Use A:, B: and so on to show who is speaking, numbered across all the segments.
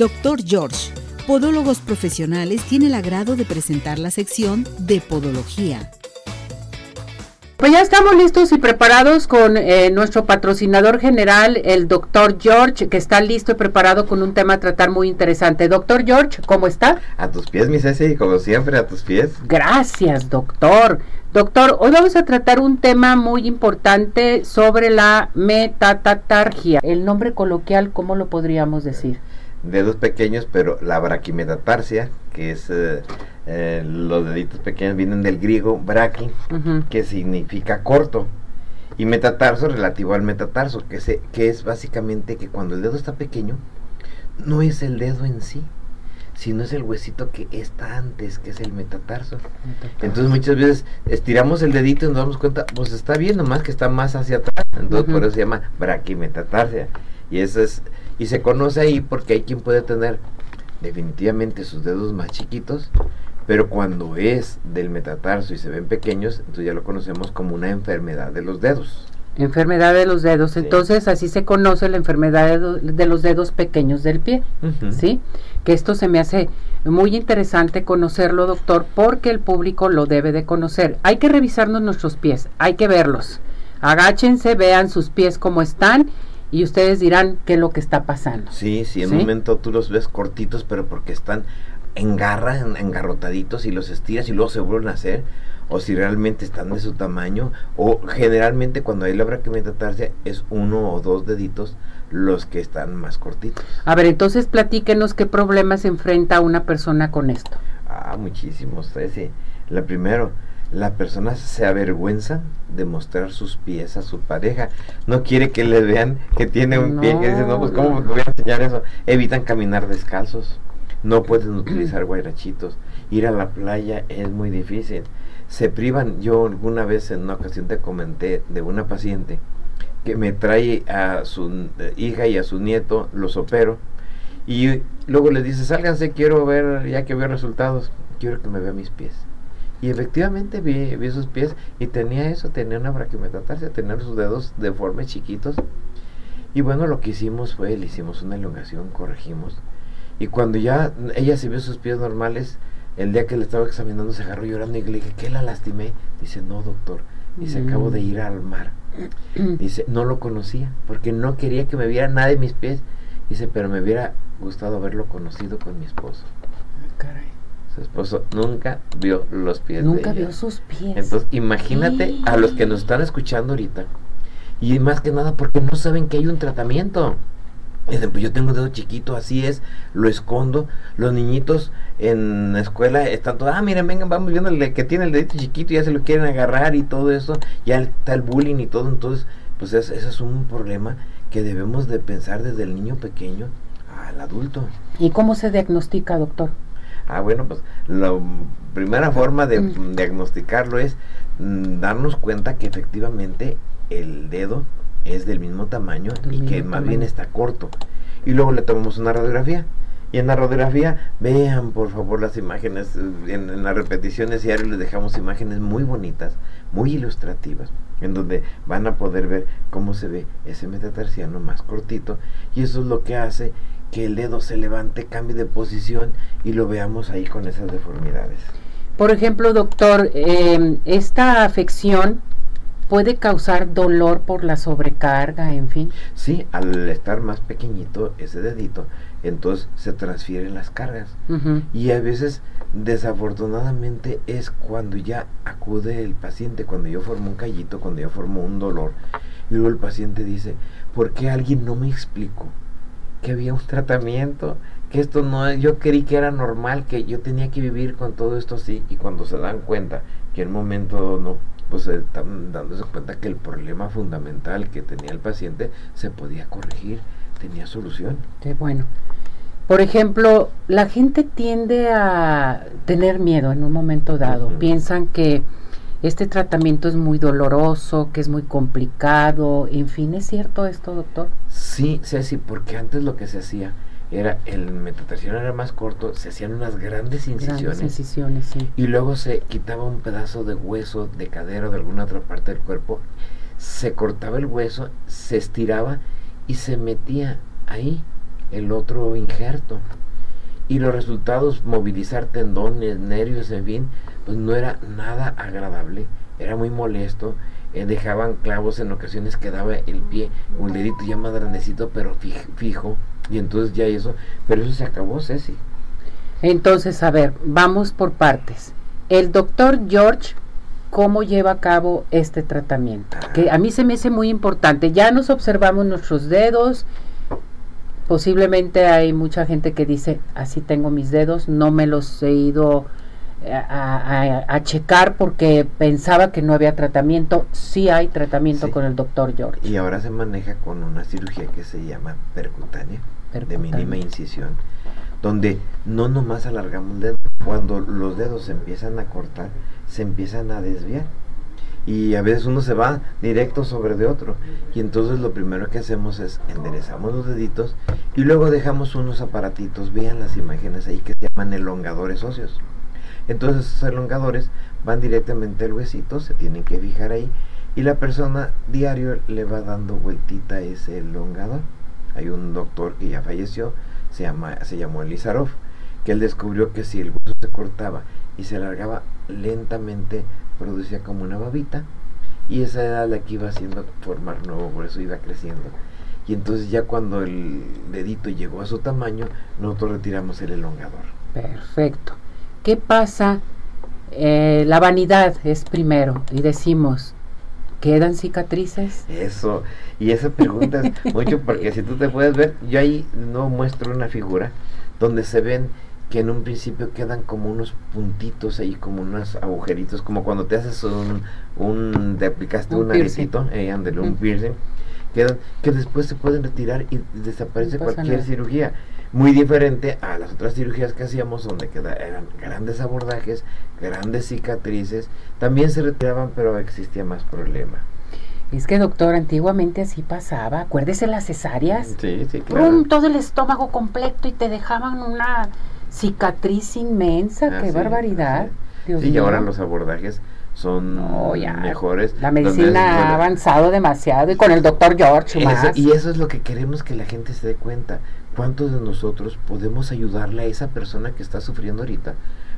A: Dr. George, Podólogos Profesionales, tiene el agrado de presentar la sección de Podología.
B: Pues ya estamos listos y preparados con eh, nuestro patrocinador general, el doctor George, que está listo y preparado con un tema a tratar muy interesante. Doctor George, ¿cómo está?
C: A tus pies, mi Ceci, como siempre, a tus pies.
B: Gracias, doctor. Doctor, hoy vamos a tratar un tema muy importante sobre la metatatargia. El nombre coloquial, ¿cómo lo podríamos decir?
C: Dedos pequeños, pero la braquimetatarsia, que es eh, eh, los deditos pequeños vienen del griego braqui, que significa corto, y metatarso relativo al metatarso, que, se, que es básicamente que cuando el dedo está pequeño, no es el dedo en sí, sino es el huesito que está antes, que es el metatarso. Entonces muchas veces estiramos el dedito y nos damos cuenta, pues está bien, nomás que está más hacia atrás. Entonces por eso se llama braquimetatarsia. Y eso es, y se conoce ahí porque hay quien puede tener definitivamente sus dedos más chiquitos pero cuando es del metatarso y se ven pequeños, entonces ya lo conocemos como una enfermedad de los dedos.
B: Enfermedad de los dedos. Entonces así se conoce la enfermedad de, los dedos pequeños del pie. ¿Sí? Que esto se me hace muy interesante conocerlo, doctor, porque el público lo debe de conocer. Hay que revisarnos nuestros pies, hay que verlos. Agáchense, vean sus pies cómo están y ustedes dirán qué es lo que está pasando.
C: Sí, sí, en un momento tú los ves cortitos, pero porque están engarra, engarrotaditos y los estiras y luego se vuelven a hacer, o si realmente están de su tamaño, o generalmente cuando hay la braquimetarsia es uno o dos deditos los que están más cortitos.
B: A ver, entonces platíquenos qué problemas enfrenta una persona con esto.
C: Ah, muchísimos, sí. La primero, la persona se avergüenza de mostrar sus pies a su pareja. No quiere que le vean que tiene un pie, que dice, no, pues cómo voy a enseñar eso. Evitan caminar descalzos no pueden utilizar guairachitos, ir a la playa es muy difícil. Se privan, yo alguna vez en una ocasión te comenté de una paciente que me trae a su eh, hija y a su nieto, los opero, y luego les dice, sálganse, quiero ver, ya que veo resultados, quiero que me vea mis pies. Y efectivamente vi, vi sus pies y tenía eso, tenía una braquimetatarsia, tenía sus dedos deformes chiquitos. Y bueno, lo que hicimos fue, le hicimos una elongación, corregimos y cuando ya ella se vio sus pies normales, el día que le estaba examinando se agarró llorando y le dije, ¿qué la lastimé? Dice, no, doctor. Dice, acabo de ir al mar. Dice, no lo conocía, porque no quería que me viera nada de mis pies. Dice, pero me hubiera gustado haberlo conocido con mi esposo.
B: Caray.
C: Su esposo nunca vio los pies
B: nunca
C: de
B: vio sus pies.
C: Entonces, imagínate a los que nos están escuchando ahorita. Y más que nada porque no saben que hay un tratamiento. Dicen, pues yo tengo un dedo chiquito, así es, lo escondo. Los niñitos en la escuela están todos, ah, miren, vengan, vamos viendo el que tiene el dedito chiquito, ya se lo quieren agarrar y todo eso, ya está el bullying y todo. Entonces, pues ese es un problema que debemos de pensar desde el niño pequeño al adulto.
B: ¿Y cómo se diagnostica, doctor?
C: Ah, bueno, pues la primera forma de mm. diagnosticarlo es mm, darnos cuenta que efectivamente el dedo es del mismo tamaño y que más bien está corto. Y luego le tomamos una radiografía. Y en la radiografía, vean por favor las imágenes, en, las repeticiones diarias les dejamos imágenes muy bonitas, muy ilustrativas, en donde van a poder ver cómo se ve ese metatarsiano más cortito. Y eso es lo que hace que el dedo se levante, cambie de posición y lo veamos ahí con esas deformidades.
B: Por ejemplo, doctor, eh, esta afección puede causar dolor por la sobrecarga, en fin.
C: Sí, al estar más pequeñito ese dedito, entonces se transfieren las cargas. Y a veces, desafortunadamente, es cuando ya acude el paciente, cuando yo formo un callito, cuando yo formo un dolor, y luego el paciente dice, ¿por qué alguien no me explicó que había un tratamiento? Que esto no, yo creí que era normal, que yo tenía que vivir con todo esto así, y cuando se dan cuenta que en un momento no pues están dándose cuenta que el problema fundamental que tenía el paciente se podía corregir, tenía solución.
B: Qué bueno. Por ejemplo, la gente tiende a tener miedo en un momento dado. Piensan que este tratamiento es muy doloroso, que es muy complicado. En fin, ¿es cierto esto, doctor?
C: Sí, sí, sí, porque antes lo que se hacía era el metatarsiano era más corto, se hacían unas grandes incisiones,
B: incisiones sí.
C: y luego se quitaba un pedazo de hueso de cadera o de alguna otra parte del cuerpo, se cortaba el hueso, se estiraba y se metía ahí el otro injerto. Y los resultados, movilizar tendones, nervios, en fin, pues no era nada agradable, era muy molesto. Eh, dejaban clavos en ocasiones quedaba el pie el dedito ya más grandecito pero fijo, y entonces ya eso pero eso se acabó Ceci.
B: Entonces a ver vamos por partes. El doctor George cómo lleva a cabo este tratamiento que a mí se me hace muy importante. Ya nos observamos nuestros dedos posiblemente hay mucha gente que dice así tengo mis dedos no me los he ido a, checar porque pensaba que no había tratamiento. Sí hay tratamiento con el doctor George.
C: Y ahora se maneja con una cirugía que se llama percutánea, de mínima incisión, donde no nomás alargamos el dedo. Cuando los dedos se empiezan a cortar, se empiezan a desviar. Y a veces uno se va directo sobre de otro. Y entonces lo primero que hacemos es enderezamos los deditos y luego dejamos unos aparatitos, vean las imágenes ahí que se llaman elongadores óseos entonces esos elongadores van directamente al huesito, se tienen que fijar ahí y la persona diario le va dando vueltita a ese elongador. Hay un doctor que ya falleció, se, llama, se llamó Elizarov, que él descubrió que si el hueso se cortaba y se alargaba lentamente, producía como una babita y esa era la que iba haciendo formar nuevo hueso, iba creciendo. Y entonces ya cuando el dedito llegó a su tamaño, nosotros retiramos el elongador.
B: Perfecto. ¿Qué pasa? Eh, la vanidad es primero y decimos, ¿quedan cicatrices?
C: Eso, y esa pregunta es mucho porque si tú te puedes ver, yo ahí no muestro una figura donde se ven que en un principio quedan como unos puntitos ahí, como unos agujeritos, como cuando te haces un, un te aplicaste un, un eh, un piercing, quedan, que después se pueden retirar y desaparece cualquier cirugía. Muy diferente a las otras cirugías que hacíamos donde queda, eran grandes abordajes, grandes cicatrices, también se retiraban pero existía más problema.
B: Es que doctor, antiguamente así pasaba, acuérdese las cesáreas,
C: sí, sí, claro.
B: todo el estómago completo y te dejaban una cicatriz inmensa, qué barbaridad.
C: sí, y ahora los abordajes son mejores.
B: La medicina ha avanzado demasiado y con el doctor George más.
C: Y eso es lo que queremos que la gente se dé cuenta. ¿Cuántos de nosotros podemos ayudarle a esa persona que está sufriendo ahorita?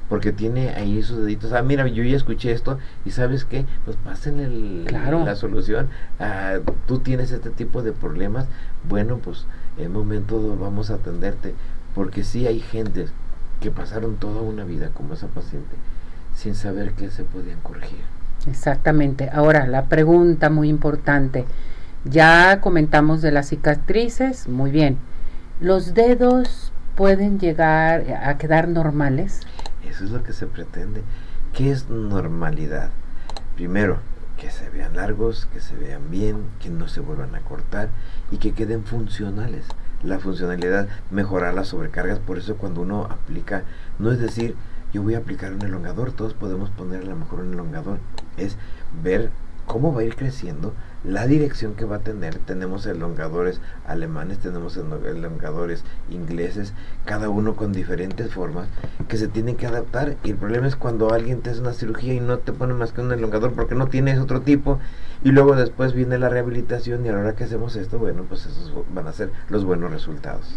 C: Porque tiene ahí sus deditos. Ah, mira, yo ya escuché esto y ¿sabes qué? Pues pasen el, la solución. Ah, tú tienes este tipo de problemas. Bueno, pues en momento vamos a atenderte. Porque sí hay gentes que pasaron toda una vida como esa paciente sin saber que se podían corregir.
B: Exactamente. Ahora, la pregunta muy importante. Ya comentamos de las cicatrices, muy bien ¿Los dedos pueden llegar a quedar normales?
C: Eso es lo que se pretende. ¿Qué es normalidad? Primero, que se vean largos, que se vean bien, que no se vuelvan a cortar y que queden funcionales. La funcionalidad, mejorar las sobrecargas, por eso cuando uno aplica, no es decir, yo voy a aplicar un elongador, todos podemos poner a lo mejor un elongador, es ver cómo va a ir creciendo, la dirección que va a tener. Tenemos elongadores alemanes, tenemos elongadores ingleses, cada uno con diferentes formas que se tienen que adaptar. Y el problema es cuando alguien te hace una cirugía y no te pone más que un elongador porque no tienes otro tipo. Y luego después viene la rehabilitación y a la hora que hacemos esto, bueno, pues esos van a ser los buenos resultados.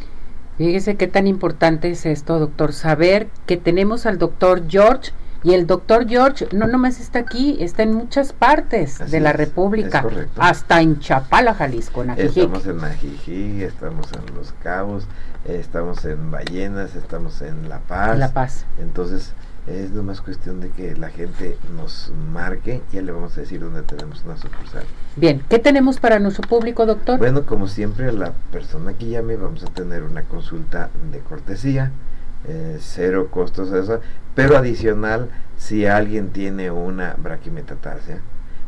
B: Fíjese qué tan importante es esto, doctor, saber que tenemos al doctor George y el doctor George no nomás está aquí, está en muchas partes de la República, hasta en Chapala, Jalisco, en
C: Estamos en Ajijic, estamos en Los Cabos, estamos en Ballenas, estamos en La Paz.
B: La Paz.
C: Entonces, es nomás cuestión de que la gente nos marque y ya le vamos a decir dónde tenemos una sucursal.
B: Bien, ¿qué tenemos para nuestro público, doctor?
C: Bueno, como siempre, la persona que llame vamos a tener una consulta de cortesía eh, cero costos eso, pero adicional si alguien tiene una braquimetatarsia,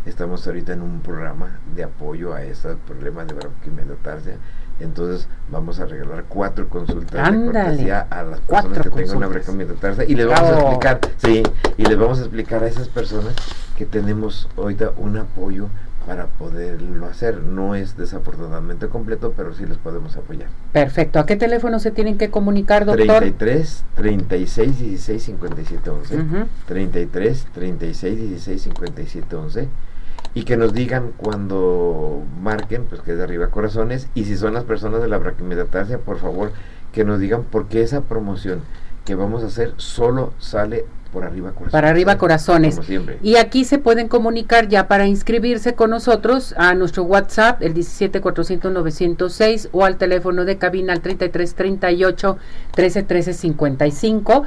C: estamos ahorita en un programa de apoyo a ese problema de braquimetatarsia, entonces vamos a regalar cuatro consultas de cortesía a las personas que tengan una braquimetatarsia y les vamos a explicar, sí, y les vamos a explicar a esas personas que tenemos ahorita un apoyo para poderlo hacer. No es desafortunadamente completo, pero sí les podemos apoyar.
B: Perfecto. ¿A qué teléfono se tienen que comunicar, doctor?
C: 33 36 16 57 11. 33 36 16 57 11. y que nos digan cuando marquen, pues que es de arriba corazones, y si son las personas de la braquimetatarsia, por favor, que nos digan por qué esa promoción que vamos a hacer solo sale por arriba
B: corazones. Para arriba corazones. Y aquí se pueden comunicar ya para inscribirse con nosotros a nuestro WhatsApp, el 17 400 906 o al teléfono de cabina al 33 38 13 13 55.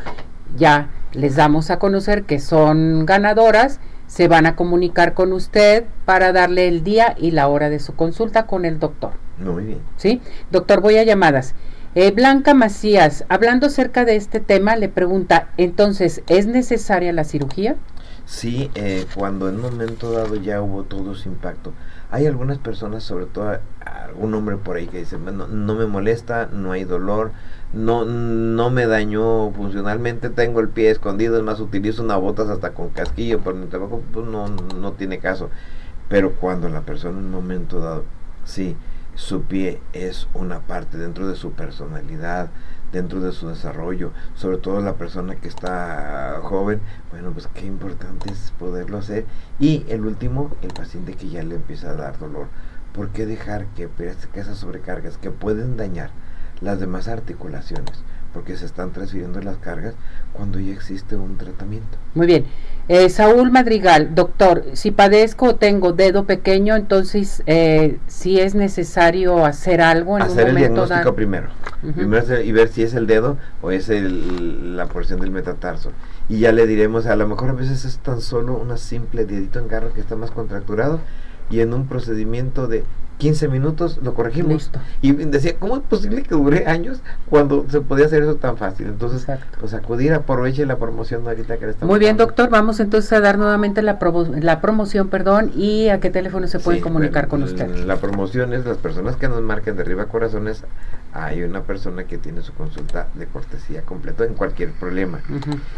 B: Ya les damos a conocer que son ganadoras. Se van a comunicar con usted para darle el día y la hora de su consulta con el doctor.
C: Muy bien.
B: ¿Sí? Doctor, voy a llamadas. Eh, Blanca Macías, hablando acerca de este tema, le pregunta, entonces, ¿es necesaria la cirugía?
C: Sí, eh, cuando en un momento dado ya hubo todo ese impacto. Hay algunas personas, sobre todo algún hombre por ahí que dice, no, no me molesta, no hay dolor, no, no me dañó funcionalmente, tengo el pie escondido, es más, utilizo una botas hasta con casquillo, pero mi trabajo pues, no, no tiene caso. Pero cuando la persona en un momento dado, sí, su pie es una parte dentro de su personalidad, dentro de su desarrollo, sobre todo la persona que está joven, bueno, pues qué importante es poderlo hacer. Y el último, el paciente que ya le empieza a dar dolor. ¿Por qué dejar que, que esas sobrecargas que pueden dañar las demás articulaciones? Porque se están transfiriendo las cargas cuando ya existe un tratamiento.
B: Muy bien. Eh, Saúl Madrigal, doctor, si padezco o tengo dedo pequeño, entonces eh, si es necesario hacer algo
C: en hacer el diagnóstico primero, primero y ver si es el dedo o es el, la porción del metatarso y ya le diremos, a lo mejor a veces es tan solo una simple dedito en garro que está más contracturado y en un procedimiento de 15 minutos lo corregimos. Y decía, ¿cómo es posible que dure años cuando se podía hacer eso tan fácil? Entonces, pues acudir, aproveche la promoción ahorita que le estamos
B: Muy bien, doctor, vamos entonces a dar nuevamente la, la promoción, perdón, y a qué teléfono se pueden comunicar con usted.
C: La promoción es las personas que nos marquen de arriba corazones, hay una persona que tiene su consulta de cortesía completo en cualquier problema.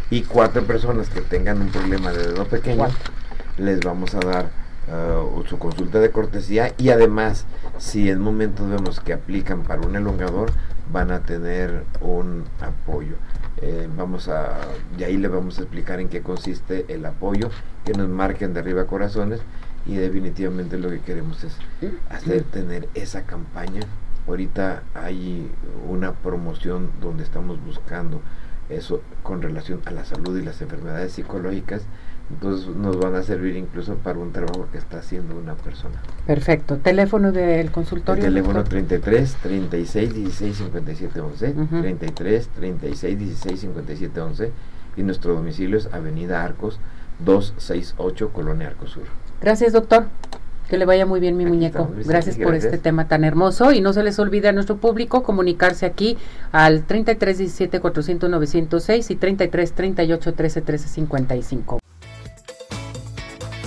C: Y cuatro personas que tengan un problema de dedo pequeño, les vamos a dar uh, su consulta de cortesía y además si en momentos vemos que aplican para un elongador van a tener un apoyo. Eh, vamos a y ahí le vamos a explicar en qué consiste el apoyo que nos marquen de arriba corazones y definitivamente lo que queremos es hacer tener esa campaña. Ahorita hay una promoción donde estamos buscando eso con relación a la salud y las enfermedades psicológicas entonces nos van a servir incluso para un trabajo que está haciendo una persona.
B: Perfecto. ¿Teléfono del consultorio?
C: El teléfono 33 36 16 57 11, 33 36 16 57 11 y nuestro domicilio es Avenida Arcos 268 Colonia Arcosur.
B: Gracias, doctor. Que le vaya muy bien mi muñeco. gracias, por este tema tan hermoso y no se les olvide a nuestro público comunicarse aquí al 33 17 400 906 y 33 38 13 13 55.